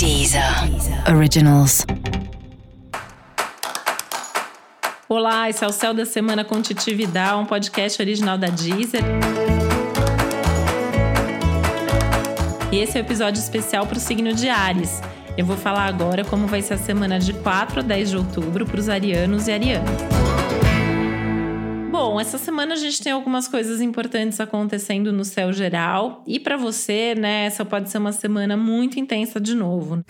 Deezer Originals. Olá, esse é o Céu da Semana com um podcast original da Deezer. E esse é o um episódio especial para o signo de Ares. Eu vou falar agora como vai ser a semana de 4 a 10 de outubro para os arianos e arianas. Bom, essa semana a gente tem algumas coisas importantes acontecendo no céu geral. E para você, né, essa pode ser uma semana muito intensa de novo.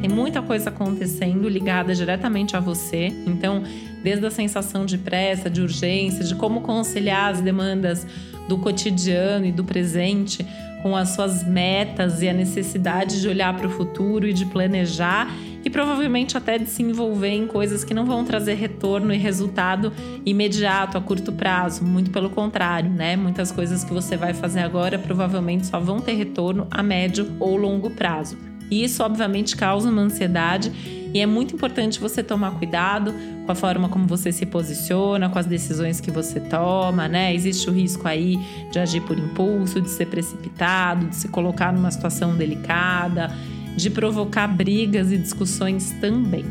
Tem muita coisa acontecendo ligada diretamente a você. Então, desde a sensação de pressa, de urgência, de como conciliar as demandas do cotidiano e do presente com as suas metas e a necessidade de olhar para o futuro e de planejar e provavelmente até de se envolver em coisas que não vão trazer retorno e resultado imediato a curto prazo, muito pelo contrário, né? Muitas coisas que você vai fazer agora provavelmente só vão ter retorno a médio ou longo prazo. E isso obviamente causa uma ansiedade e é muito importante você tomar cuidado com a forma como você se posiciona, com as decisões que você toma, né? Existe o risco aí de agir por impulso, de ser precipitado, de se colocar numa situação delicada, de provocar brigas e discussões também.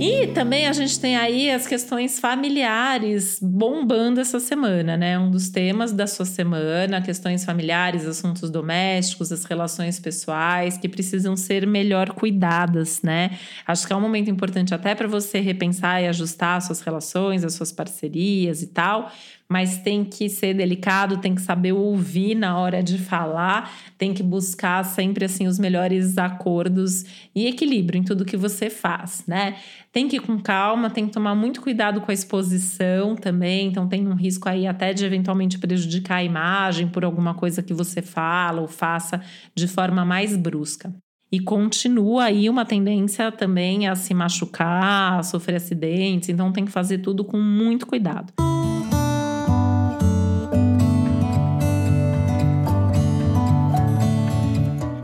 E também a gente tem aí as questões familiares bombando essa semana, né? Um dos temas da sua semana, questões familiares, assuntos domésticos, as relações pessoais que precisam ser melhor cuidadas, né? Acho que é um momento importante até para você repensar e ajustar as suas relações, as suas parcerias e tal mas tem que ser delicado, tem que saber ouvir na hora de falar, tem que buscar sempre assim os melhores acordos e equilíbrio em tudo que você faz, né? Tem que ir com calma, tem que tomar muito cuidado com a exposição também, então tem um risco aí até de eventualmente prejudicar a imagem por alguma coisa que você fala ou faça de forma mais brusca. E continua aí uma tendência também a se machucar, a sofrer acidentes, então tem que fazer tudo com muito cuidado.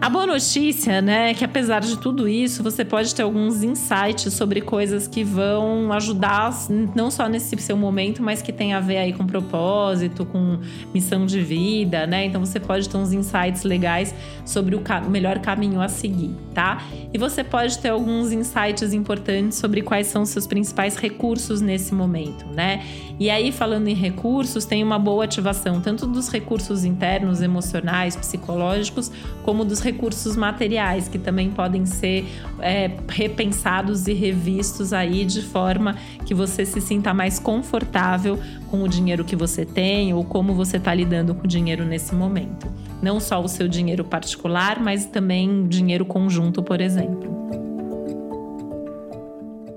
A boa notícia, né, é que apesar de tudo isso, você pode ter alguns insights sobre coisas que vão ajudar não só nesse seu momento, mas que tem a ver aí com propósito, com missão de vida, né? Então você pode ter uns insights legais sobre o melhor caminho a seguir, tá? E você pode ter alguns insights importantes sobre quais são os seus principais recursos nesse momento, né? E aí falando em recursos, tem uma boa ativação tanto dos recursos internos, emocionais, psicológicos, como dos recursos recursos materiais que também podem ser é, repensados e revistos aí de forma que você se sinta mais confortável com o dinheiro que você tem ou como você está lidando com o dinheiro nesse momento. Não só o seu dinheiro particular, mas também dinheiro conjunto, por exemplo.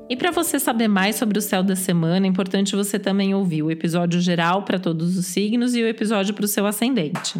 E para você saber mais sobre o céu da semana, é importante você também ouvir o episódio geral para todos os signos e o episódio para o seu ascendente.